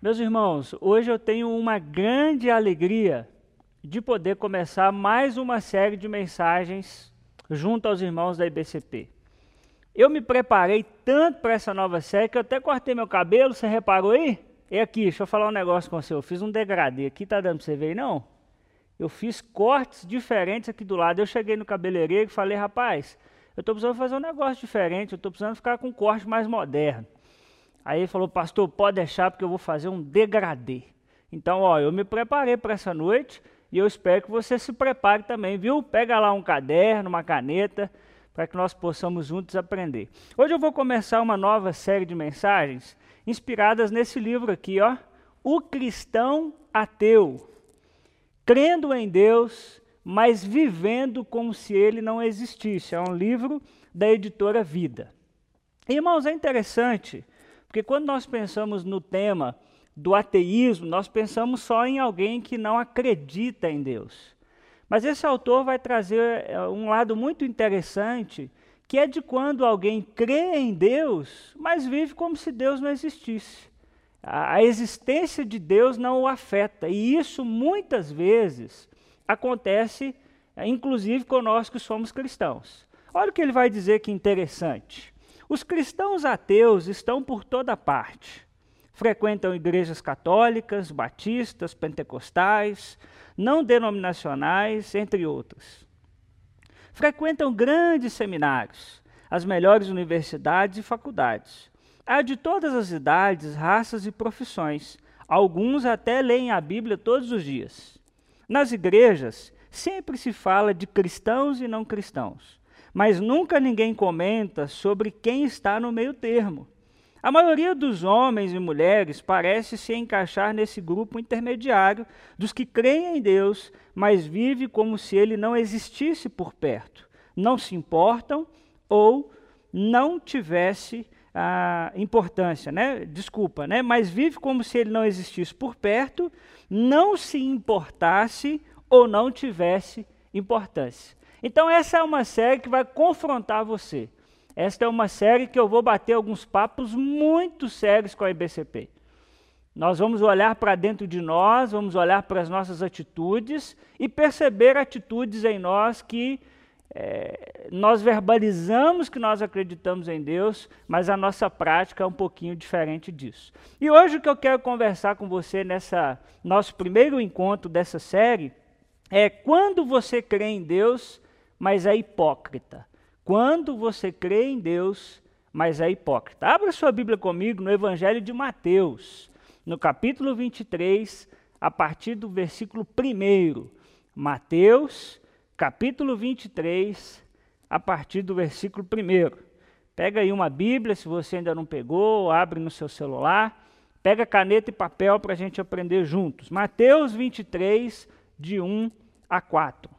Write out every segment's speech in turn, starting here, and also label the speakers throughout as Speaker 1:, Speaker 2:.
Speaker 1: Meus irmãos, hoje eu tenho uma grande alegria de poder começar mais uma série de mensagens junto aos irmãos da IBCP. Eu me preparei tanto para essa nova série que eu até cortei meu cabelo, você reparou aí? E aqui, deixa eu falar um negócio com você, eu fiz um degradê, aqui tá dando para você ver não? Eu fiz cortes diferentes aqui do lado, eu cheguei no cabeleireiro e falei, rapaz, eu estou precisando fazer um negócio diferente, eu estou precisando ficar com um corte mais moderno. Aí ele falou, pastor, pode deixar porque eu vou fazer um degradê. Então, ó, eu me preparei para essa noite e eu espero que você se prepare também, viu? Pega lá um caderno, uma caneta, para que nós possamos juntos aprender. Hoje eu vou começar uma nova série de mensagens inspiradas nesse livro aqui, ó, O Cristão Ateu. Crendo em Deus, mas vivendo como se ele não existisse. É um livro da editora Vida. Irmãos, é interessante porque quando nós pensamos no tema do ateísmo, nós pensamos só em alguém que não acredita em Deus. Mas esse autor vai trazer eh, um lado muito interessante, que é de quando alguém crê em Deus, mas vive como se Deus não existisse. A existência de Deus não o afeta, e isso muitas vezes acontece, eh, inclusive conosco que somos cristãos. Olha o que ele vai dizer que interessante. Os cristãos ateus estão por toda parte. Frequentam igrejas católicas, batistas, pentecostais, não denominacionais, entre outras. Frequentam grandes seminários, as melhores universidades e faculdades. Há de todas as idades, raças e profissões. Alguns até leem a Bíblia todos os dias. Nas igrejas, sempre se fala de cristãos e não cristãos mas nunca ninguém comenta sobre quem está no meio termo. A maioria dos homens e mulheres parece se encaixar nesse grupo intermediário dos que creem em Deus, mas vive como se ele não existisse por perto. Não se importam ou não tivesse a importância, né? Desculpa, né? Mas vive como se ele não existisse por perto, não se importasse ou não tivesse importância. Então, essa é uma série que vai confrontar você. Esta é uma série que eu vou bater alguns papos muito sérios com a IBCP. Nós vamos olhar para dentro de nós, vamos olhar para as nossas atitudes e perceber atitudes em nós que é, nós verbalizamos que nós acreditamos em Deus, mas a nossa prática é um pouquinho diferente disso. E hoje o que eu quero conversar com você nessa nosso primeiro encontro dessa série é quando você crê em Deus, mas é hipócrita. Quando você crê em Deus, mas é hipócrita. Abra sua Bíblia comigo no Evangelho de Mateus, no capítulo 23, a partir do versículo 1. Mateus, capítulo 23, a partir do versículo 1. Pega aí uma Bíblia, se você ainda não pegou, abre no seu celular. Pega caneta e papel para a gente aprender juntos. Mateus 23, de 1 a 4.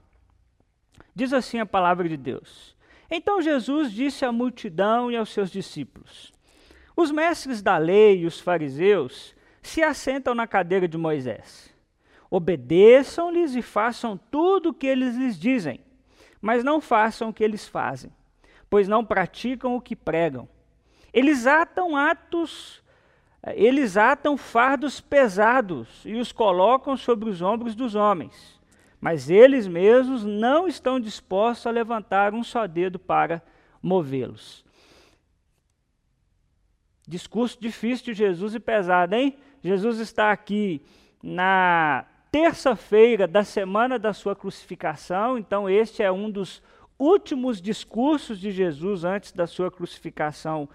Speaker 1: Diz assim a palavra de Deus. Então Jesus disse à multidão e aos seus discípulos: Os mestres da lei e os fariseus se assentam na cadeira de Moisés. Obedeçam-lhes e façam tudo o que eles lhes dizem, mas não façam o que eles fazem, pois não praticam o que pregam. Eles atam atos, eles atam fardos pesados e os colocam sobre os ombros dos homens mas eles mesmos não estão dispostos a levantar um só dedo para movê-los. Discurso difícil de Jesus e pesado, hein? Jesus está aqui na terça-feira da semana da sua crucificação, então este é um dos últimos discursos de Jesus antes da sua crucificação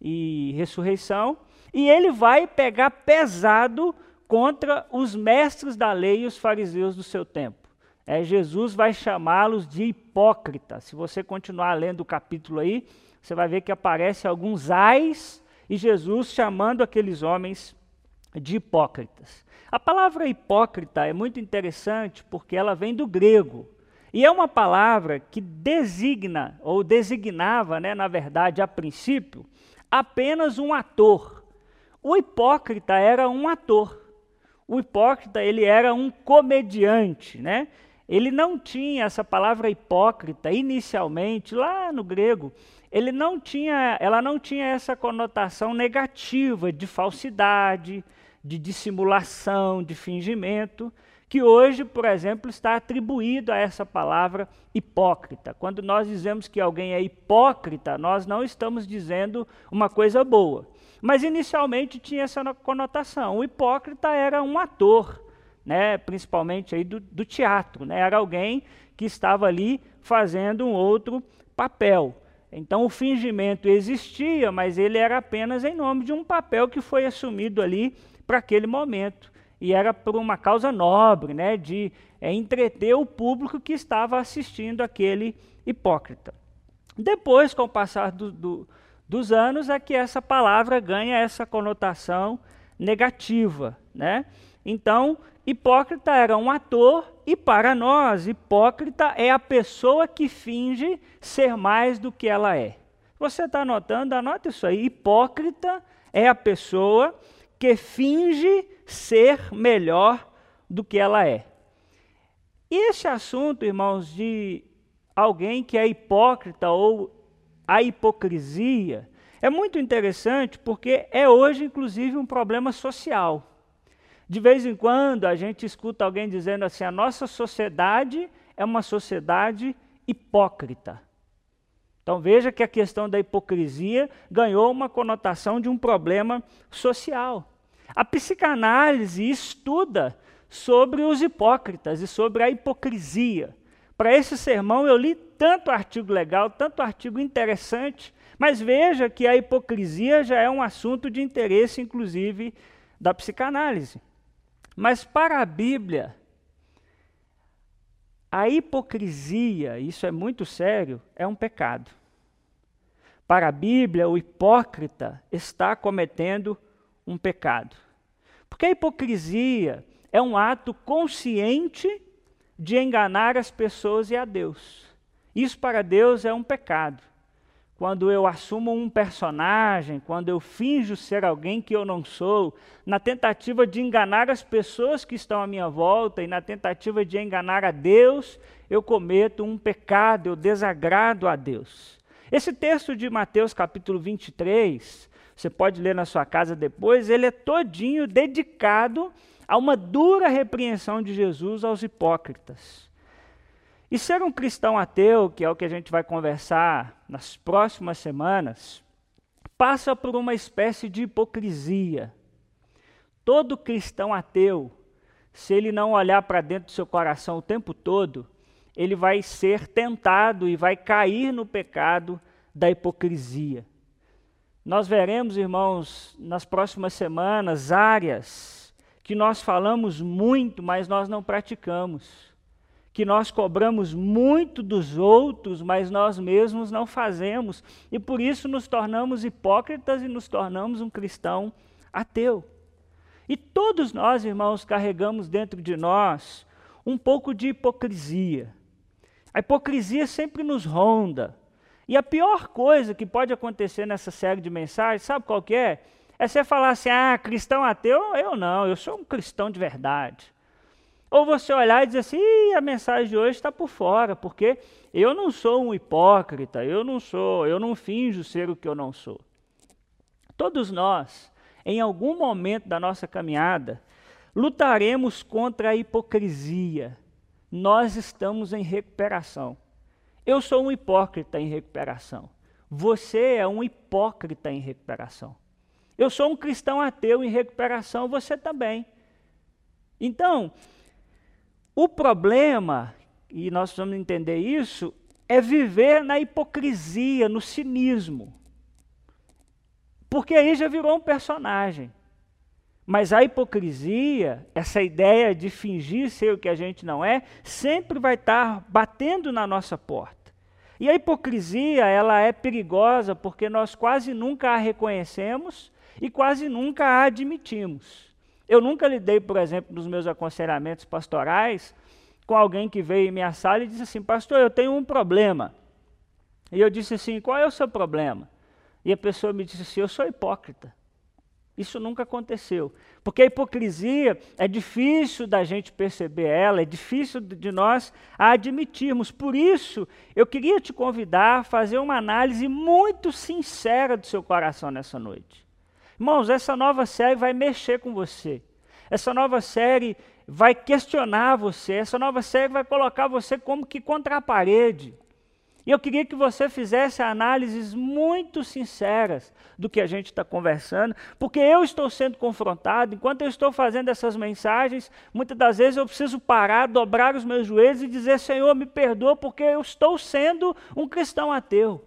Speaker 1: e ressurreição, e ele vai pegar pesado contra os mestres da lei e os fariseus do seu tempo é, Jesus vai chamá-los de hipócritas. Se você continuar lendo o capítulo aí, você vai ver que aparece alguns ais e Jesus chamando aqueles homens de hipócritas. A palavra hipócrita é muito interessante porque ela vem do grego. E é uma palavra que designa, ou designava, né, na verdade, a princípio, apenas um ator. O hipócrita era um ator. O hipócrita, ele era um comediante, né? Ele não tinha essa palavra hipócrita inicialmente lá no grego. Ele não tinha, ela não tinha essa conotação negativa de falsidade, de dissimulação, de fingimento, que hoje, por exemplo, está atribuído a essa palavra hipócrita. Quando nós dizemos que alguém é hipócrita, nós não estamos dizendo uma coisa boa. Mas inicialmente tinha essa conotação. O hipócrita era um ator, né, principalmente aí do, do teatro, né, era alguém que estava ali fazendo um outro papel. Então o fingimento existia, mas ele era apenas em nome de um papel que foi assumido ali para aquele momento. E era por uma causa nobre, né, de é, entreter o público que estava assistindo aquele hipócrita. Depois, com o passar do, do, dos anos, é que essa palavra ganha essa conotação negativa. Né? Então, hipócrita era um ator, e para nós, hipócrita é a pessoa que finge ser mais do que ela é. Você está anotando? Anota isso aí. Hipócrita é a pessoa que finge ser melhor do que ela é. E esse assunto, irmãos, de alguém que é hipócrita ou a hipocrisia, é muito interessante porque é hoje, inclusive, um problema social. De vez em quando a gente escuta alguém dizendo assim: a nossa sociedade é uma sociedade hipócrita. Então veja que a questão da hipocrisia ganhou uma conotação de um problema social. A psicanálise estuda sobre os hipócritas e sobre a hipocrisia. Para esse sermão eu li tanto artigo legal, tanto artigo interessante, mas veja que a hipocrisia já é um assunto de interesse, inclusive, da psicanálise. Mas para a Bíblia, a hipocrisia, isso é muito sério, é um pecado. Para a Bíblia, o hipócrita está cometendo um pecado. Porque a hipocrisia é um ato consciente de enganar as pessoas e a Deus. Isso para Deus é um pecado. Quando eu assumo um personagem, quando eu finjo ser alguém que eu não sou, na tentativa de enganar as pessoas que estão à minha volta e na tentativa de enganar a Deus, eu cometo um pecado, eu desagrado a Deus. Esse texto de Mateus capítulo 23, você pode ler na sua casa depois, ele é todinho dedicado a uma dura repreensão de Jesus aos hipócritas. E ser um cristão ateu, que é o que a gente vai conversar nas próximas semanas, passa por uma espécie de hipocrisia. Todo cristão ateu, se ele não olhar para dentro do seu coração o tempo todo, ele vai ser tentado e vai cair no pecado da hipocrisia. Nós veremos, irmãos, nas próximas semanas, áreas que nós falamos muito, mas nós não praticamos. Que nós cobramos muito dos outros, mas nós mesmos não fazemos. E por isso nos tornamos hipócritas e nos tornamos um cristão ateu. E todos nós, irmãos, carregamos dentro de nós um pouco de hipocrisia. A hipocrisia sempre nos ronda. E a pior coisa que pode acontecer nessa série de mensagens, sabe qual que é? É você falar assim, ah, cristão ateu, eu não, eu sou um cristão de verdade. Ou você olhar e dizer assim, a mensagem de hoje está por fora, porque eu não sou um hipócrita, eu não sou, eu não finjo ser o que eu não sou. Todos nós, em algum momento da nossa caminhada, lutaremos contra a hipocrisia, nós estamos em recuperação. Eu sou um hipócrita em recuperação. Você é um hipócrita em recuperação. Eu sou um cristão ateu em recuperação, você também. Então, o problema, e nós precisamos entender isso, é viver na hipocrisia, no cinismo. Porque aí já virou um personagem. Mas a hipocrisia, essa ideia de fingir ser o que a gente não é, sempre vai estar batendo na nossa porta. E a hipocrisia, ela é perigosa porque nós quase nunca a reconhecemos e quase nunca a admitimos. Eu nunca lidei, por exemplo, nos meus aconselhamentos pastorais com alguém que veio em minha sala e disse assim: Pastor, eu tenho um problema. E eu disse assim: Qual é o seu problema? E a pessoa me disse assim: Eu sou hipócrita. Isso nunca aconteceu. Porque a hipocrisia é difícil da gente perceber ela, é difícil de nós a admitirmos. Por isso, eu queria te convidar a fazer uma análise muito sincera do seu coração nessa noite. Irmãos, essa nova série vai mexer com você. Essa nova série vai questionar você. Essa nova série vai colocar você como que contra a parede. E eu queria que você fizesse análises muito sinceras do que a gente está conversando, porque eu estou sendo confrontado, enquanto eu estou fazendo essas mensagens, muitas das vezes eu preciso parar, dobrar os meus joelhos e dizer: Senhor, me perdoa, porque eu estou sendo um cristão ateu.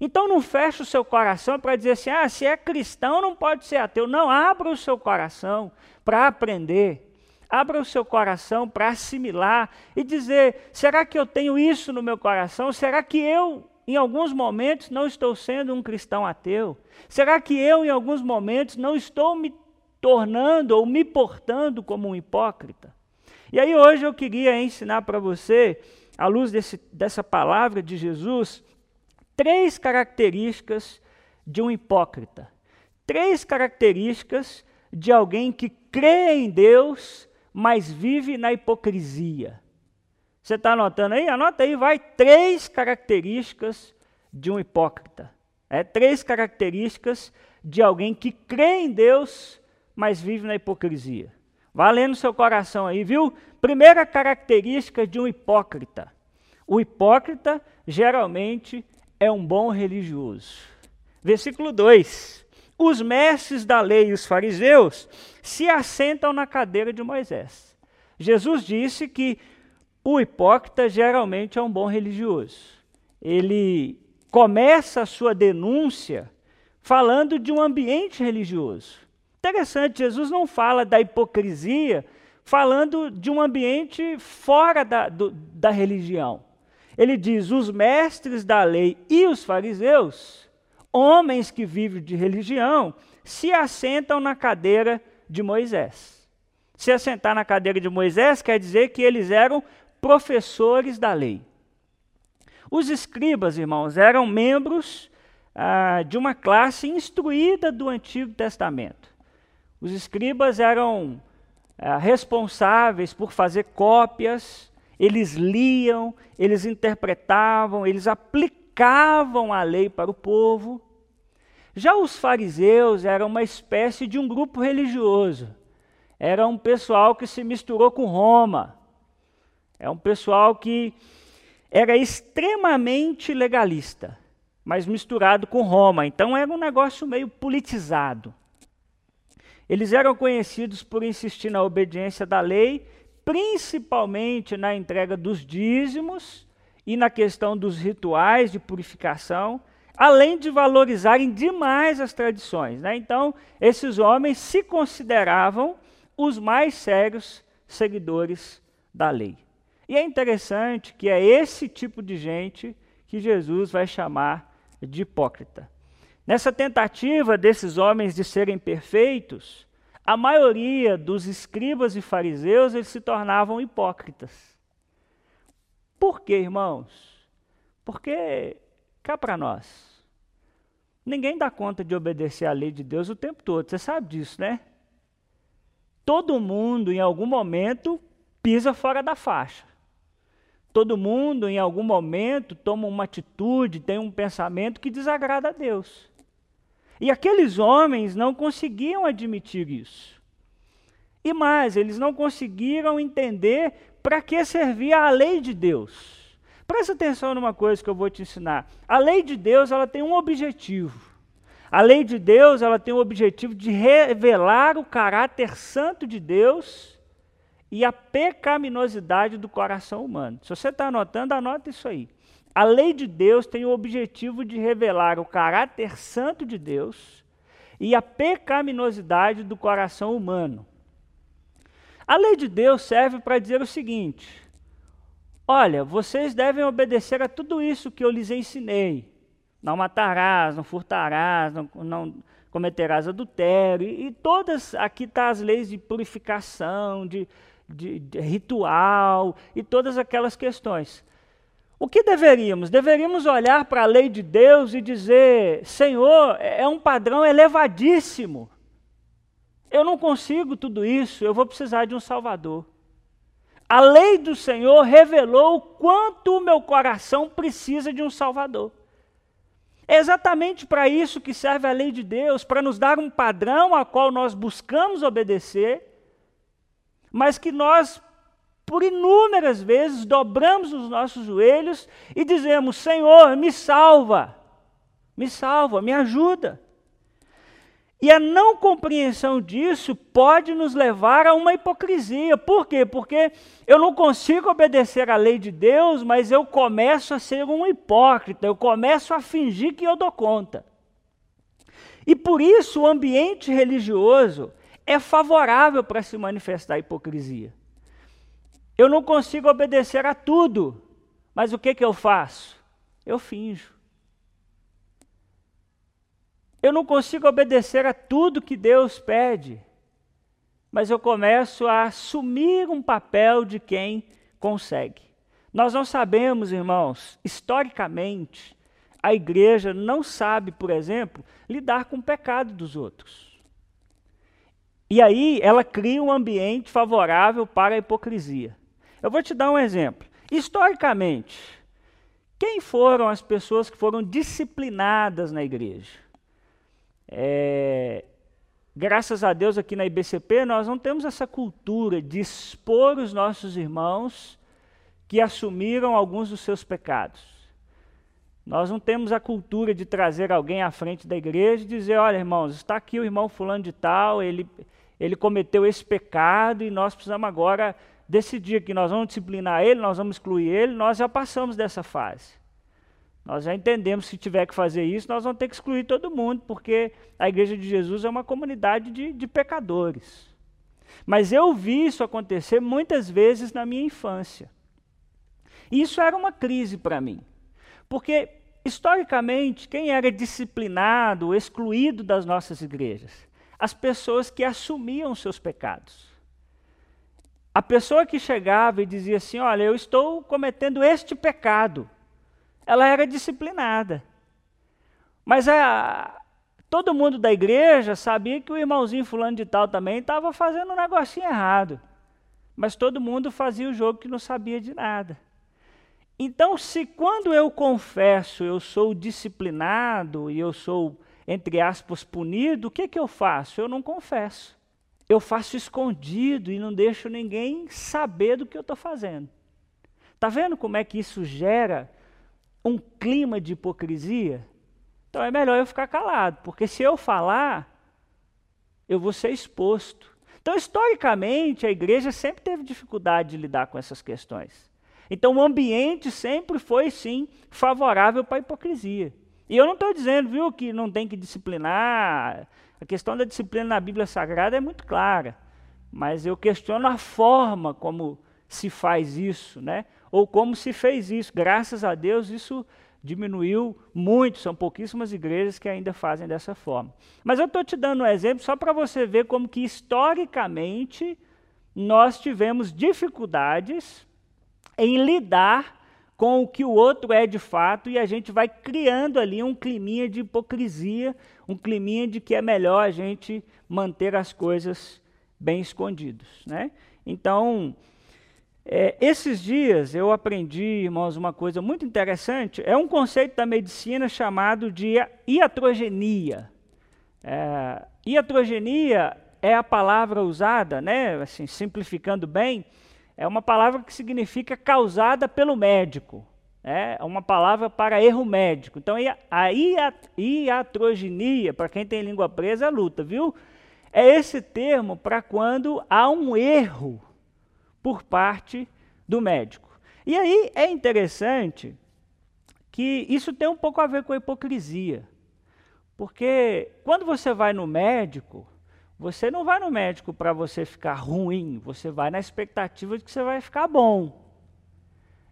Speaker 1: Então não feche o seu coração para dizer assim: ah, se é cristão não pode ser ateu. Não, abra o seu coração para aprender. Abra o seu coração para assimilar e dizer: será que eu tenho isso no meu coração? Será que eu, em alguns momentos, não estou sendo um cristão ateu? Será que eu, em alguns momentos, não estou me tornando ou me portando como um hipócrita? E aí, hoje, eu queria ensinar para você, à luz desse, dessa palavra de Jesus, três características de um hipócrita. Três características de alguém que crê em Deus mas vive na hipocrisia. Você está anotando aí? Anota aí, vai três características de um hipócrita. É três características de alguém que crê em Deus, mas vive na hipocrisia. Vá lendo seu coração aí, viu? Primeira característica de um hipócrita. O hipócrita geralmente é um bom religioso. Versículo 2 os mestres da lei e os fariseus se assentam na cadeira de Moisés. Jesus disse que o hipócrita geralmente é um bom religioso. Ele começa a sua denúncia falando de um ambiente religioso. Interessante, Jesus não fala da hipocrisia falando de um ambiente fora da, do, da religião. Ele diz: os mestres da lei e os fariseus homens que vivem de religião se assentam na cadeira de Moisés. Se assentar na cadeira de Moisés quer dizer que eles eram professores da lei. Os escribas, irmãos, eram membros ah, de uma classe instruída do Antigo Testamento. Os escribas eram ah, responsáveis por fazer cópias, eles liam, eles interpretavam, eles aplicavam a lei para o povo. Já os fariseus eram uma espécie de um grupo religioso. Era um pessoal que se misturou com Roma. É um pessoal que era extremamente legalista, mas misturado com Roma. Então era um negócio meio politizado. Eles eram conhecidos por insistir na obediência da lei, principalmente na entrega dos dízimos e na questão dos rituais de purificação, além de valorizarem demais as tradições. Né? Então, esses homens se consideravam os mais sérios seguidores da lei. E é interessante que é esse tipo de gente que Jesus vai chamar de hipócrita. Nessa tentativa desses homens de serem perfeitos, a maioria dos escribas e fariseus eles se tornavam hipócritas. Por quê, irmãos? Porque, cá para nós, ninguém dá conta de obedecer à lei de Deus o tempo todo, você sabe disso, né? Todo mundo, em algum momento, pisa fora da faixa. Todo mundo, em algum momento, toma uma atitude, tem um pensamento que desagrada a Deus. E aqueles homens não conseguiam admitir isso. E mais, eles não conseguiram entender para que servia a lei de Deus. Presta atenção numa coisa que eu vou te ensinar. A lei de Deus, ela tem um objetivo. A lei de Deus, ela tem o objetivo de revelar o caráter santo de Deus e a pecaminosidade do coração humano. Se você está anotando, anota isso aí. A lei de Deus tem o objetivo de revelar o caráter santo de Deus e a pecaminosidade do coração humano. A lei de Deus serve para dizer o seguinte: olha, vocês devem obedecer a tudo isso que eu lhes ensinei. Não matarás, não furtarás, não, não cometerás adultério. E, e todas, aqui estão tá as leis de purificação, de, de, de ritual e todas aquelas questões. O que deveríamos? Deveríamos olhar para a lei de Deus e dizer: Senhor, é um padrão elevadíssimo. Eu não consigo tudo isso, eu vou precisar de um Salvador. A lei do Senhor revelou o quanto o meu coração precisa de um Salvador. É exatamente para isso que serve a lei de Deus, para nos dar um padrão a qual nós buscamos obedecer, mas que nós, por inúmeras vezes, dobramos os nossos joelhos e dizemos: Senhor, me salva, me salva, me ajuda. E a não compreensão disso pode nos levar a uma hipocrisia. Por quê? Porque eu não consigo obedecer à lei de Deus, mas eu começo a ser um hipócrita, eu começo a fingir que eu dou conta. E por isso o ambiente religioso é favorável para se manifestar a hipocrisia. Eu não consigo obedecer a tudo, mas o que, que eu faço? Eu finjo. Eu não consigo obedecer a tudo que Deus pede, mas eu começo a assumir um papel de quem consegue. Nós não sabemos, irmãos, historicamente, a igreja não sabe, por exemplo, lidar com o pecado dos outros. E aí ela cria um ambiente favorável para a hipocrisia. Eu vou te dar um exemplo. Historicamente, quem foram as pessoas que foram disciplinadas na igreja? É, graças a Deus aqui na IBCP nós não temos essa cultura de expor os nossos irmãos que assumiram alguns dos seus pecados. Nós não temos a cultura de trazer alguém à frente da igreja e dizer, olha irmãos, está aqui o irmão fulano de tal, ele, ele cometeu esse pecado e nós precisamos agora decidir que nós vamos disciplinar ele, nós vamos excluir ele, nós já passamos dessa fase. Nós já entendemos que se tiver que fazer isso, nós vamos ter que excluir todo mundo, porque a igreja de Jesus é uma comunidade de, de pecadores. Mas eu vi isso acontecer muitas vezes na minha infância. E isso era uma crise para mim. Porque, historicamente, quem era disciplinado, excluído das nossas igrejas? As pessoas que assumiam seus pecados. A pessoa que chegava e dizia assim: Olha, eu estou cometendo este pecado ela era disciplinada. Mas a, todo mundo da igreja sabia que o irmãozinho fulano de tal também estava fazendo um negocinho errado. Mas todo mundo fazia o jogo que não sabia de nada. Então, se quando eu confesso eu sou disciplinado e eu sou, entre aspas, punido, o que, que eu faço? Eu não confesso. Eu faço escondido e não deixo ninguém saber do que eu estou fazendo. Está vendo como é que isso gera um clima de hipocrisia, então é melhor eu ficar calado, porque se eu falar, eu vou ser exposto. Então, historicamente, a igreja sempre teve dificuldade de lidar com essas questões. Então, o ambiente sempre foi, sim, favorável para a hipocrisia. E eu não estou dizendo, viu, que não tem que disciplinar. A questão da disciplina na Bíblia Sagrada é muito clara. Mas eu questiono a forma como se faz isso, né? ou como se fez isso. Graças a Deus, isso diminuiu muito, são pouquíssimas igrejas que ainda fazem dessa forma. Mas eu estou te dando um exemplo só para você ver como que historicamente nós tivemos dificuldades em lidar com o que o outro é de fato e a gente vai criando ali um climinha de hipocrisia, um climinha de que é melhor a gente manter as coisas bem escondidos, né? Então, é, esses dias eu aprendi, irmãos, uma coisa muito interessante. É um conceito da medicina chamado de iatrogenia. É, iatrogenia é a palavra usada, né, assim, simplificando bem, é uma palavra que significa causada pelo médico. É uma palavra para erro médico. Então, a iatrogenia, para quem tem língua presa, é luta, viu? É esse termo para quando há um erro por parte do médico. E aí é interessante que isso tem um pouco a ver com a hipocrisia. Porque quando você vai no médico, você não vai no médico para você ficar ruim, você vai na expectativa de que você vai ficar bom.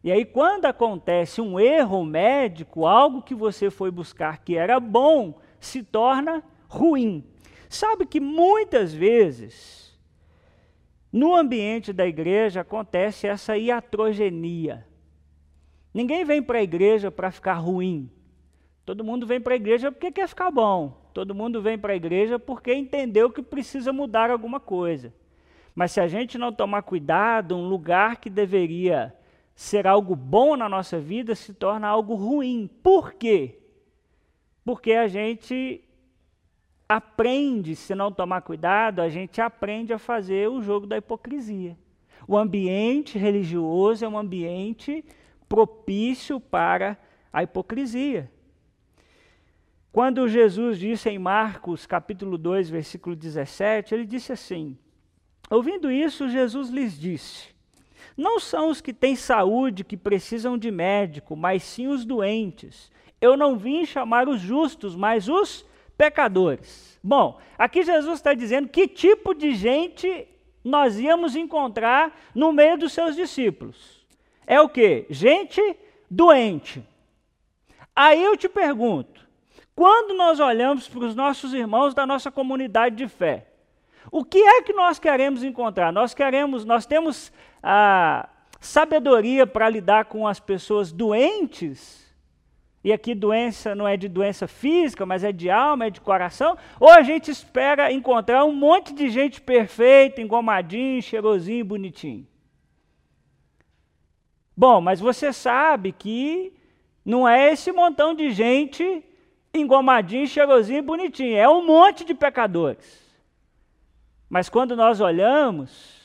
Speaker 1: E aí, quando acontece um erro médico, algo que você foi buscar que era bom, se torna ruim. Sabe que muitas vezes no ambiente da igreja acontece essa iatrogenia. Ninguém vem para a igreja para ficar ruim. Todo mundo vem para a igreja porque quer ficar bom. Todo mundo vem para a igreja porque entendeu que precisa mudar alguma coisa. Mas se a gente não tomar cuidado, um lugar que deveria ser algo bom na nossa vida se torna algo ruim. Por quê? Porque a gente aprende, se não tomar cuidado, a gente aprende a fazer o jogo da hipocrisia. O ambiente religioso é um ambiente propício para a hipocrisia. Quando Jesus disse em Marcos, capítulo 2, versículo 17, ele disse assim: Ouvindo isso, Jesus lhes disse: Não são os que têm saúde que precisam de médico, mas sim os doentes. Eu não vim chamar os justos, mas os pecadores. Bom, aqui Jesus está dizendo que tipo de gente nós íamos encontrar no meio dos seus discípulos. É o que? Gente doente. Aí eu te pergunto: quando nós olhamos para os nossos irmãos da nossa comunidade de fé, o que é que nós queremos encontrar? Nós queremos, nós temos a sabedoria para lidar com as pessoas doentes e aqui doença não é de doença física, mas é de alma, é de coração, ou a gente espera encontrar um monte de gente perfeita, engomadinho, cheirosinho, bonitinho. Bom, mas você sabe que não é esse montão de gente engomadinho, cheirosinho e bonitinho, é um monte de pecadores. Mas quando nós olhamos,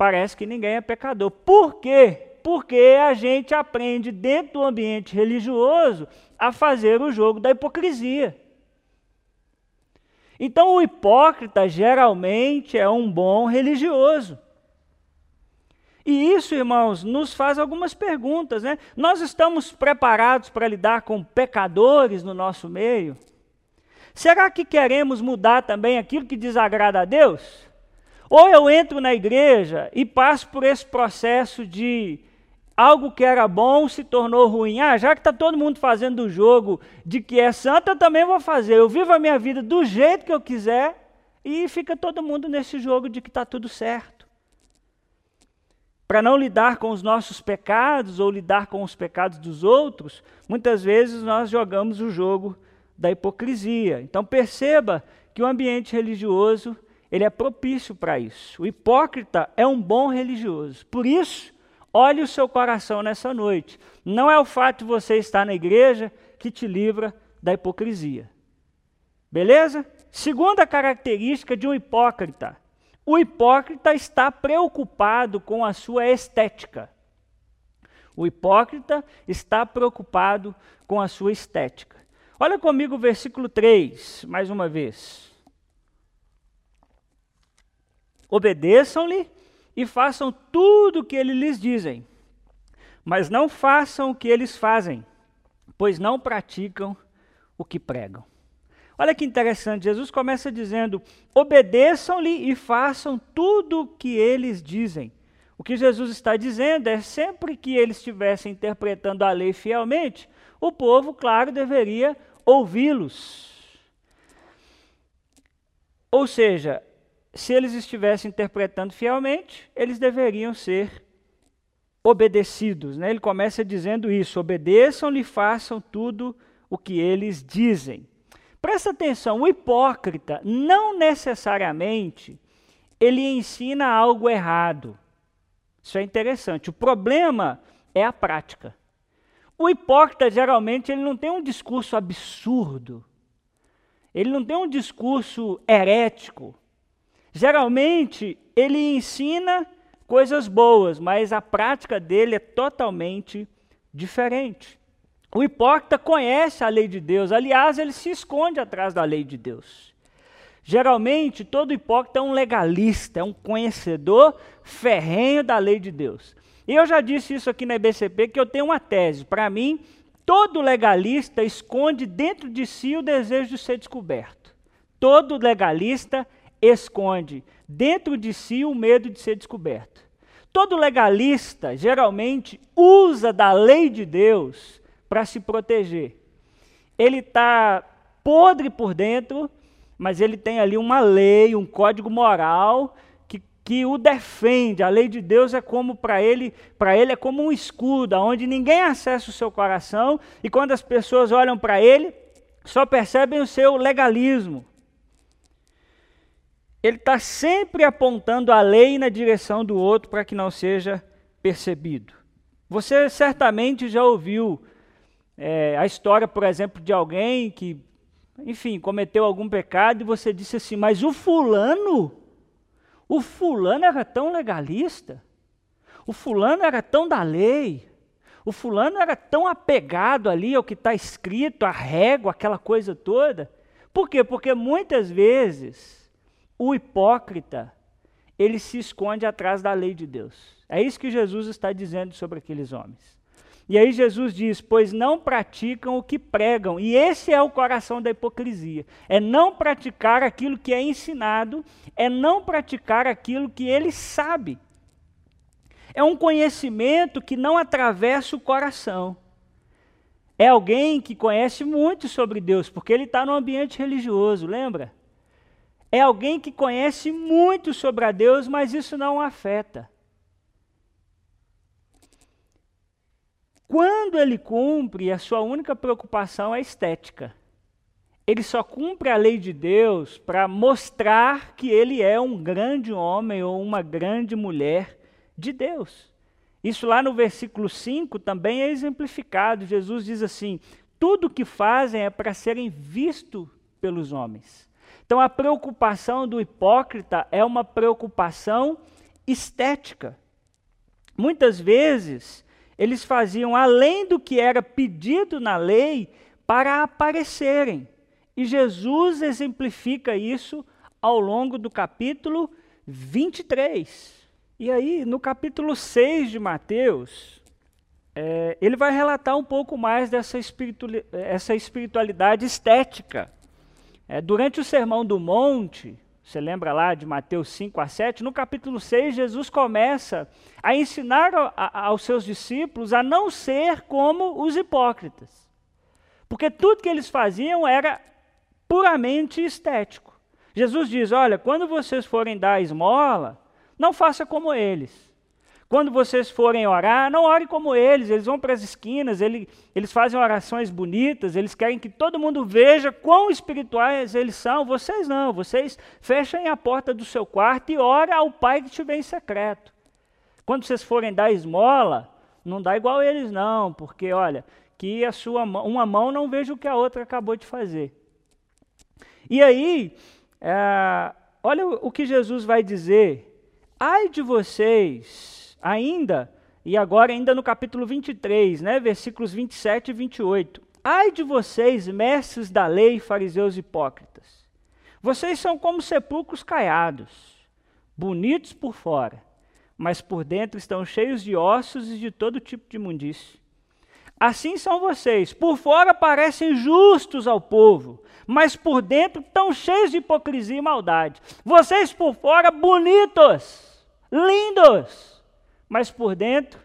Speaker 1: parece que ninguém é pecador. Por quê? porque a gente aprende dentro do ambiente religioso a fazer o jogo da hipocrisia. Então, o hipócrita geralmente é um bom religioso. E isso, irmãos, nos faz algumas perguntas, né? Nós estamos preparados para lidar com pecadores no nosso meio? Será que queremos mudar também aquilo que desagrada a Deus? Ou eu entro na igreja e passo por esse processo de algo que era bom se tornou ruim. Ah, já que está todo mundo fazendo o jogo de que é santo, eu também vou fazer. Eu vivo a minha vida do jeito que eu quiser e fica todo mundo nesse jogo de que está tudo certo. Para não lidar com os nossos pecados ou lidar com os pecados dos outros, muitas vezes nós jogamos o jogo da hipocrisia. Então perceba que o ambiente religioso ele é propício para isso. O hipócrita é um bom religioso. Por isso, Olhe o seu coração nessa noite. Não é o fato de você estar na igreja que te livra da hipocrisia. Beleza? Segunda característica de um hipócrita: o hipócrita está preocupado com a sua estética. O hipócrita está preocupado com a sua estética. Olha comigo o versículo 3, mais uma vez. Obedeçam-lhe e façam tudo o que eles lhes dizem, mas não façam o que eles fazem, pois não praticam o que pregam. Olha que interessante, Jesus começa dizendo: obedeçam-lhe e façam tudo o que eles dizem. O que Jesus está dizendo é sempre que eles estivessem interpretando a lei fielmente, o povo, claro, deveria ouvi-los. Ou seja, se eles estivessem interpretando fielmente, eles deveriam ser obedecidos. Né? Ele começa dizendo isso: obedeçam-lhe, façam tudo o que eles dizem. Presta atenção, o hipócrita não necessariamente ele ensina algo errado. Isso é interessante. O problema é a prática. O hipócrita geralmente ele não tem um discurso absurdo. Ele não tem um discurso herético. Geralmente, ele ensina coisas boas, mas a prática dele é totalmente diferente. O hipócrita conhece a lei de Deus, aliás, ele se esconde atrás da lei de Deus. Geralmente, todo hipócrita é um legalista, é um conhecedor ferrenho da lei de Deus. E eu já disse isso aqui na IBCP, que eu tenho uma tese. Para mim, todo legalista esconde dentro de si o desejo de ser descoberto. Todo legalista esconde dentro de si o medo de ser descoberto. Todo legalista geralmente usa da lei de Deus para se proteger. Ele está podre por dentro, mas ele tem ali uma lei, um código moral que, que o defende. A lei de Deus é como para ele, para ele é como um escudo, onde ninguém acessa o seu coração e quando as pessoas olham para ele, só percebem o seu legalismo ele está sempre apontando a lei na direção do outro para que não seja percebido. Você certamente já ouviu é, a história, por exemplo, de alguém que, enfim, cometeu algum pecado e você disse assim, mas o fulano, o fulano era tão legalista, o fulano era tão da lei, o fulano era tão apegado ali ao que está escrito, a régua, aquela coisa toda. Por quê? Porque muitas vezes o hipócrita, ele se esconde atrás da lei de Deus. É isso que Jesus está dizendo sobre aqueles homens. E aí Jesus diz: Pois não praticam o que pregam. E esse é o coração da hipocrisia: é não praticar aquilo que é ensinado, é não praticar aquilo que ele sabe. É um conhecimento que não atravessa o coração. É alguém que conhece muito sobre Deus, porque ele está no ambiente religioso, lembra? É alguém que conhece muito sobre a Deus, mas isso não o afeta. Quando ele cumpre, a sua única preocupação é estética. Ele só cumpre a lei de Deus para mostrar que ele é um grande homem ou uma grande mulher de Deus. Isso lá no versículo 5 também é exemplificado. Jesus diz assim: tudo que fazem é para serem vistos pelos homens. Então a preocupação do hipócrita é uma preocupação estética. Muitas vezes eles faziam além do que era pedido na lei para aparecerem. E Jesus exemplifica isso ao longo do capítulo 23. E aí, no capítulo 6 de Mateus, é, ele vai relatar um pouco mais dessa essa espiritualidade estética. É, durante o Sermão do Monte, você lembra lá de Mateus 5 a 7? No capítulo 6, Jesus começa a ensinar a, a, aos seus discípulos a não ser como os hipócritas. Porque tudo que eles faziam era puramente estético. Jesus diz: Olha, quando vocês forem dar esmola, não faça como eles. Quando vocês forem orar, não ore como eles, eles vão para as esquinas, ele, eles fazem orações bonitas, eles querem que todo mundo veja quão espirituais eles são. Vocês não, vocês fechem a porta do seu quarto e ora ao Pai que estiver em secreto. Quando vocês forem dar esmola, não dá igual eles não, porque olha, que a sua uma mão não veja o que a outra acabou de fazer. E aí, é, olha o que Jesus vai dizer: ai de vocês Ainda, e agora ainda no capítulo 23, né, versículos 27 e 28. Ai de vocês, mestres da lei, fariseus hipócritas. Vocês são como sepulcros caiados, bonitos por fora, mas por dentro estão cheios de ossos e de todo tipo de imundície. Assim são vocês, por fora parecem justos ao povo, mas por dentro estão cheios de hipocrisia e maldade. Vocês por fora bonitos, lindos, mas por dentro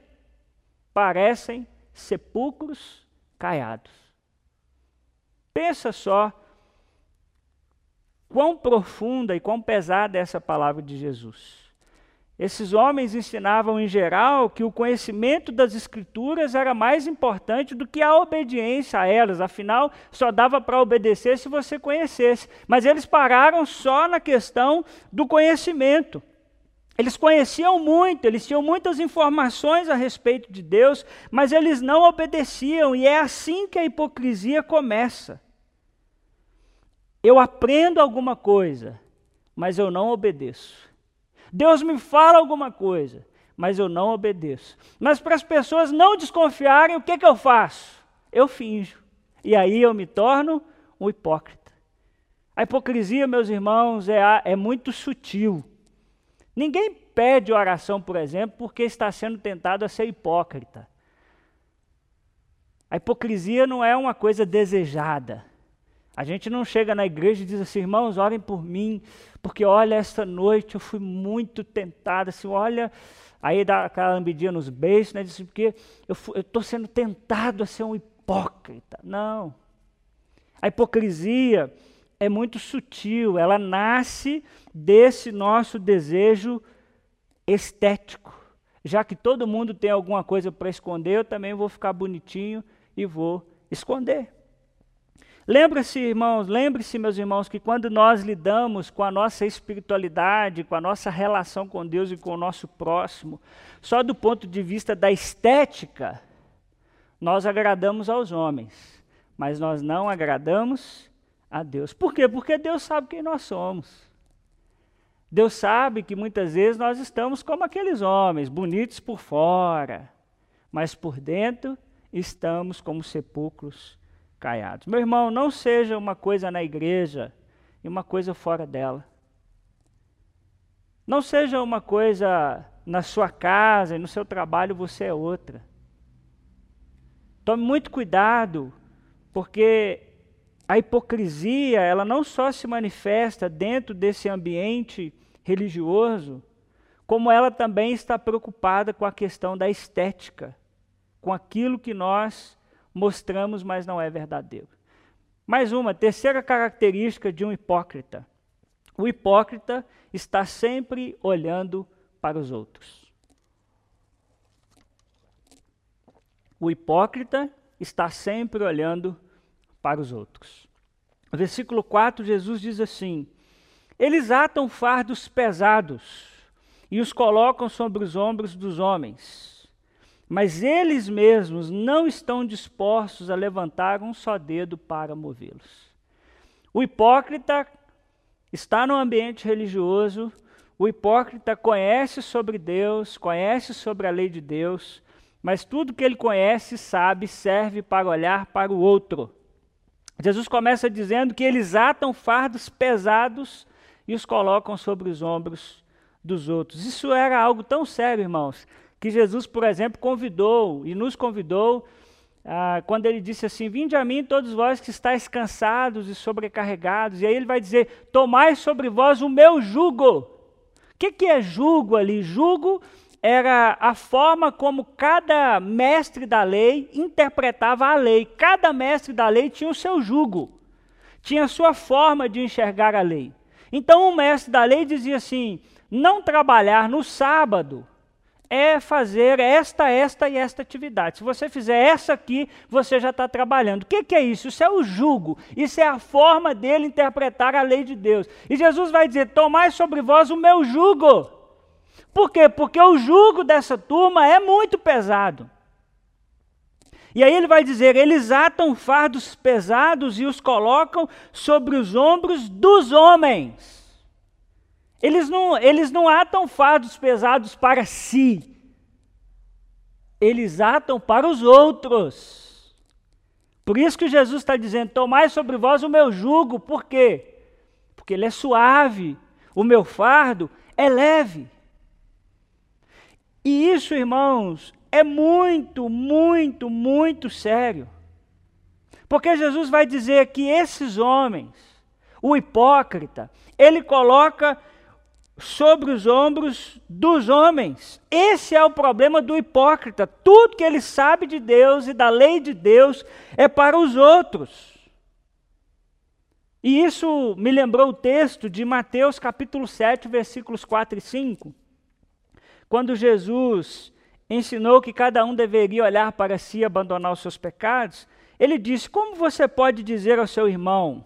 Speaker 1: parecem sepulcros caiados. Pensa só quão profunda e quão pesada é essa palavra de Jesus. Esses homens ensinavam em geral que o conhecimento das Escrituras era mais importante do que a obediência a elas, afinal, só dava para obedecer se você conhecesse. Mas eles pararam só na questão do conhecimento. Eles conheciam muito, eles tinham muitas informações a respeito de Deus, mas eles não obedeciam, e é assim que a hipocrisia começa. Eu aprendo alguma coisa, mas eu não obedeço. Deus me fala alguma coisa, mas eu não obedeço. Mas para as pessoas não desconfiarem, o que, que eu faço? Eu finjo. E aí eu me torno um hipócrita. A hipocrisia, meus irmãos, é, é muito sutil. Ninguém pede oração, por exemplo, porque está sendo tentado a ser hipócrita. A hipocrisia não é uma coisa desejada. A gente não chega na igreja e diz assim, irmãos, orem por mim, porque olha, esta noite eu fui muito tentado, assim, olha, aí dá aquela lambidinha nos beijos, né, diz assim, porque eu estou sendo tentado a ser um hipócrita. Não. A hipocrisia é muito sutil, ela nasce desse nosso desejo estético. Já que todo mundo tem alguma coisa para esconder, eu também vou ficar bonitinho e vou esconder. Lembre-se, irmãos, lembre-se, meus irmãos, que quando nós lidamos com a nossa espiritualidade, com a nossa relação com Deus e com o nosso próximo, só do ponto de vista da estética, Nós agradamos aos homens, mas nós não agradamos a Deus. Por quê? Porque Deus sabe quem nós somos. Deus sabe que muitas vezes nós estamos como aqueles homens, bonitos por fora, mas por dentro estamos como sepulcros caiados. Meu irmão, não seja uma coisa na igreja e uma coisa fora dela. Não seja uma coisa na sua casa e no seu trabalho você é outra. Tome muito cuidado, porque a hipocrisia, ela não só se manifesta dentro desse ambiente religioso, como ela também está preocupada com a questão da estética, com aquilo que nós mostramos, mas não é verdadeiro. Mais uma, terceira característica de um hipócrita. O hipócrita está sempre olhando para os outros. O hipócrita está sempre olhando para os outros. No versículo 4, Jesus diz assim: Eles atam fardos pesados e os colocam sobre os ombros dos homens, mas eles mesmos não estão dispostos a levantar um só dedo para movê-los. O hipócrita está no ambiente religioso, o hipócrita conhece sobre Deus, conhece sobre a lei de Deus, mas tudo que ele conhece sabe serve para olhar para o outro. Jesus começa dizendo que eles atam fardos pesados e os colocam sobre os ombros dos outros. Isso era algo tão sério, irmãos, que Jesus, por exemplo, convidou e nos convidou ah, quando ele disse assim: Vinde a mim, todos vós que estáis cansados e sobrecarregados. E aí ele vai dizer: Tomai sobre vós o meu jugo. O que, que é jugo ali? Jugo era a forma como cada mestre da lei interpretava a lei. Cada mestre da lei tinha o seu jugo, tinha a sua forma de enxergar a lei. Então o mestre da lei dizia assim: não trabalhar no sábado é fazer esta, esta e esta atividade. Se você fizer essa aqui, você já está trabalhando. O que, que, é isso? Isso é o jugo. Isso é a forma dele interpretar a lei de Deus. E Jesus vai dizer: Tomai sobre vós o meu jugo. Por quê? Porque o jugo dessa turma é muito pesado. E aí ele vai dizer: eles atam fardos pesados e os colocam sobre os ombros dos homens. Eles não, eles não atam fardos pesados para si, eles atam para os outros. Por isso que Jesus está dizendo: Tomai sobre vós o meu jugo, por quê? Porque ele é suave, o meu fardo é leve. E isso, irmãos, é muito, muito, muito sério. Porque Jesus vai dizer que esses homens, o hipócrita, ele coloca sobre os ombros dos homens. Esse é o problema do hipócrita. Tudo que ele sabe de Deus e da lei de Deus é para os outros. E isso me lembrou o texto de Mateus capítulo 7, versículos 4 e 5 quando Jesus ensinou que cada um deveria olhar para si e abandonar os seus pecados, ele disse: Como você pode dizer ao seu irmão,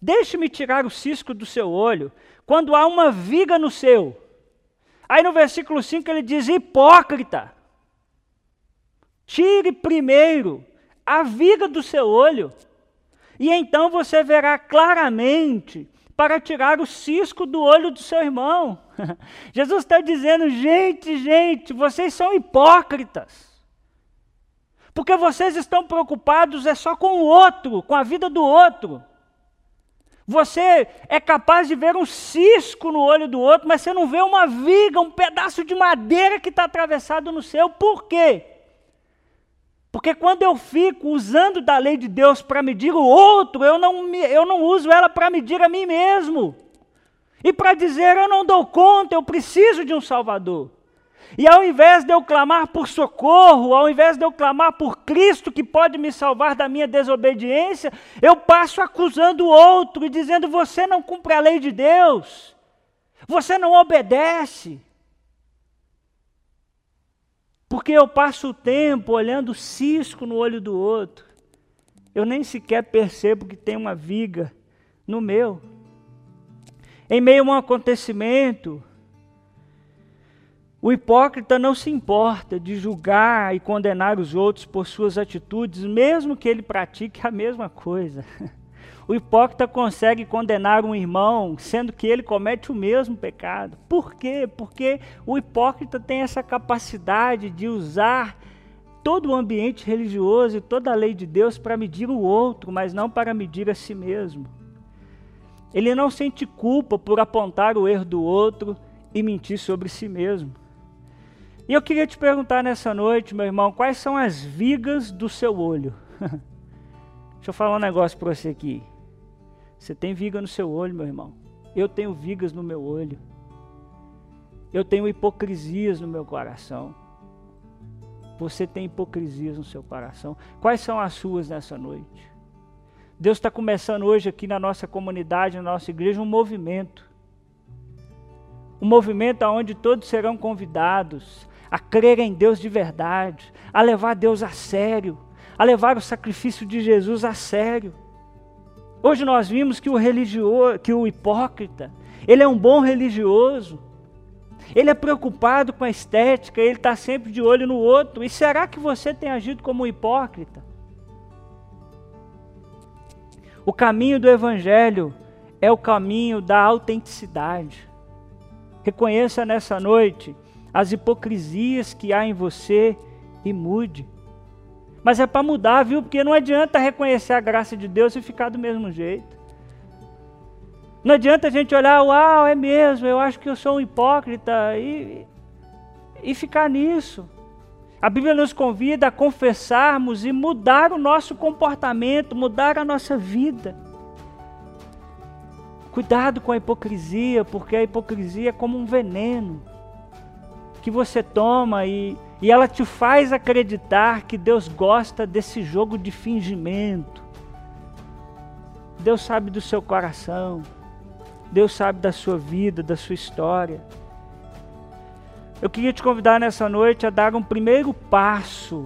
Speaker 1: deixe-me tirar o cisco do seu olho, quando há uma viga no seu? Aí no versículo 5 ele diz: Hipócrita, tire primeiro a viga do seu olho, e então você verá claramente para tirar o cisco do olho do seu irmão. Jesus está dizendo, gente, gente, vocês são hipócritas. Porque vocês estão preocupados é só com o outro, com a vida do outro. Você é capaz de ver um cisco no olho do outro, mas você não vê uma viga, um pedaço de madeira que está atravessado no seu. Por quê? Porque quando eu fico usando da lei de Deus para medir o outro, eu não, eu não uso ela para medir a mim mesmo. E para dizer eu não dou conta, eu preciso de um Salvador. E ao invés de eu clamar por socorro, ao invés de eu clamar por Cristo que pode me salvar da minha desobediência, eu passo acusando o outro e dizendo: você não cumpre a lei de Deus, você não obedece. Porque eu passo o tempo olhando cisco no olho do outro. Eu nem sequer percebo que tem uma viga no meu. Em meio a um acontecimento, O hipócrita não se importa de julgar e condenar os outros por suas atitudes, mesmo que ele pratique a mesma coisa. O hipócrita consegue condenar um irmão, sendo que ele comete o mesmo pecado. Por quê? Porque o hipócrita tem essa capacidade de usar todo o ambiente religioso e toda a lei de Deus para medir o outro, mas não para medir a si mesmo. Ele não sente culpa por apontar o erro do outro e mentir sobre si mesmo. E eu queria te perguntar nessa noite, meu irmão, quais são as vigas do seu olho? Deixa eu falar um negócio para você aqui. Você tem viga no seu olho, meu irmão. Eu tenho vigas no meu olho. Eu tenho hipocrisias no meu coração. Você tem hipocrisias no seu coração. Quais são as suas nessa noite? Deus está começando hoje aqui na nossa comunidade, na nossa igreja, um movimento. Um movimento onde todos serão convidados a crer em Deus de verdade, a levar Deus a sério, a levar o sacrifício de Jesus a sério. Hoje nós vimos que o religioso, que o hipócrita, ele é um bom religioso. Ele é preocupado com a estética, ele está sempre de olho no outro. E será que você tem agido como um hipócrita? O caminho do Evangelho é o caminho da autenticidade. Reconheça nessa noite as hipocrisias que há em você e mude. Mas é para mudar, viu? Porque não adianta reconhecer a graça de Deus e ficar do mesmo jeito. Não adianta a gente olhar, uau, é mesmo, eu acho que eu sou um hipócrita e, e ficar nisso. A Bíblia nos convida a confessarmos e mudar o nosso comportamento, mudar a nossa vida. Cuidado com a hipocrisia, porque a hipocrisia é como um veneno que você toma e, e ela te faz acreditar que Deus gosta desse jogo de fingimento. Deus sabe do seu coração. Deus sabe da sua vida, da sua história. Eu queria te convidar nessa noite a dar um primeiro passo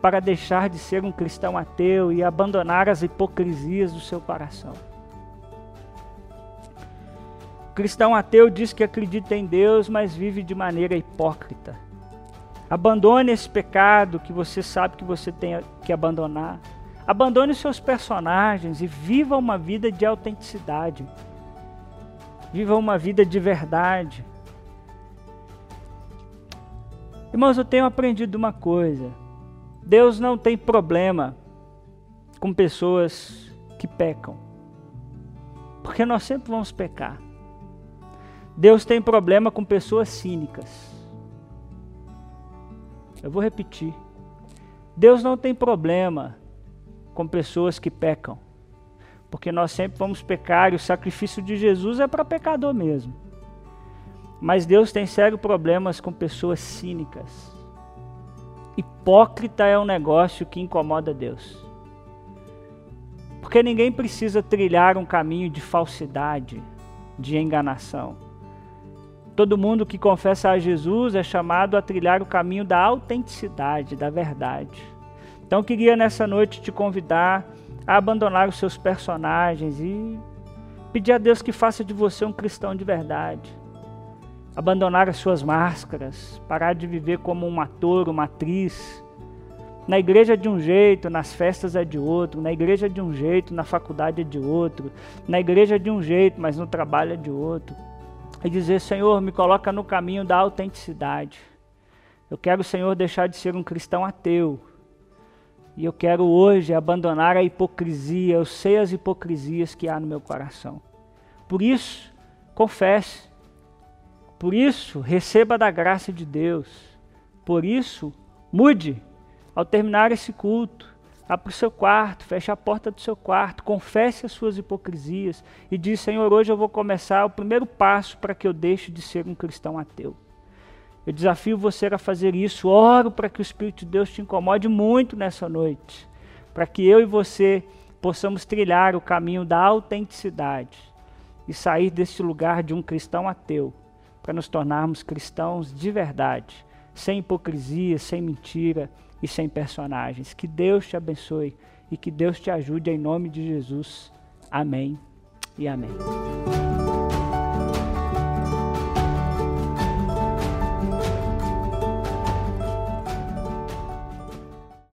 Speaker 1: para deixar de ser um cristão ateu e abandonar as hipocrisias do seu coração cristão ateu diz que acredita em Deus, mas vive de maneira hipócrita. Abandone esse pecado que você sabe que você tem que abandonar. Abandone seus personagens e viva uma vida de autenticidade. Viva uma vida de verdade. Irmãos, eu tenho aprendido uma coisa. Deus não tem problema com pessoas que pecam. Porque nós sempre vamos pecar. Deus tem problema com pessoas cínicas. Eu vou repetir. Deus não tem problema com pessoas que pecam. Porque nós sempre vamos pecar e o sacrifício de Jesus é para pecador mesmo. Mas Deus tem sérios problemas com pessoas cínicas. Hipócrita é um negócio que incomoda Deus. Porque ninguém precisa trilhar um caminho de falsidade, de enganação. Todo mundo que confessa a Jesus é chamado a trilhar o caminho da autenticidade, da verdade. Então, queria nessa noite te convidar a abandonar os seus personagens e pedir a Deus que faça de você um cristão de verdade. Abandonar as suas máscaras, parar de viver como um ator, uma atriz. Na igreja é de um jeito, nas festas é de outro, na igreja é de um jeito, na faculdade é de outro, na igreja é de um jeito, mas no trabalho é de outro e dizer: Senhor, me coloca no caminho da autenticidade. Eu quero, Senhor, deixar de ser um cristão ateu. E eu quero hoje abandonar a hipocrisia. Eu sei as hipocrisias que há no meu coração. Por isso, confesse. Por isso, receba da graça de Deus. Por isso, mude ao terminar esse culto. Vá para o seu quarto, feche a porta do seu quarto, confesse as suas hipocrisias e diz: Senhor, hoje eu vou começar o primeiro passo para que eu deixe de ser um cristão ateu. Eu desafio você a fazer isso. Oro para que o Espírito de Deus te incomode muito nessa noite, para que eu e você possamos trilhar o caminho da autenticidade e sair desse lugar de um cristão ateu para nos tornarmos cristãos de verdade, sem hipocrisia, sem mentira e sem personagens. Que Deus te abençoe e que Deus te ajude em nome de Jesus. Amém e amém.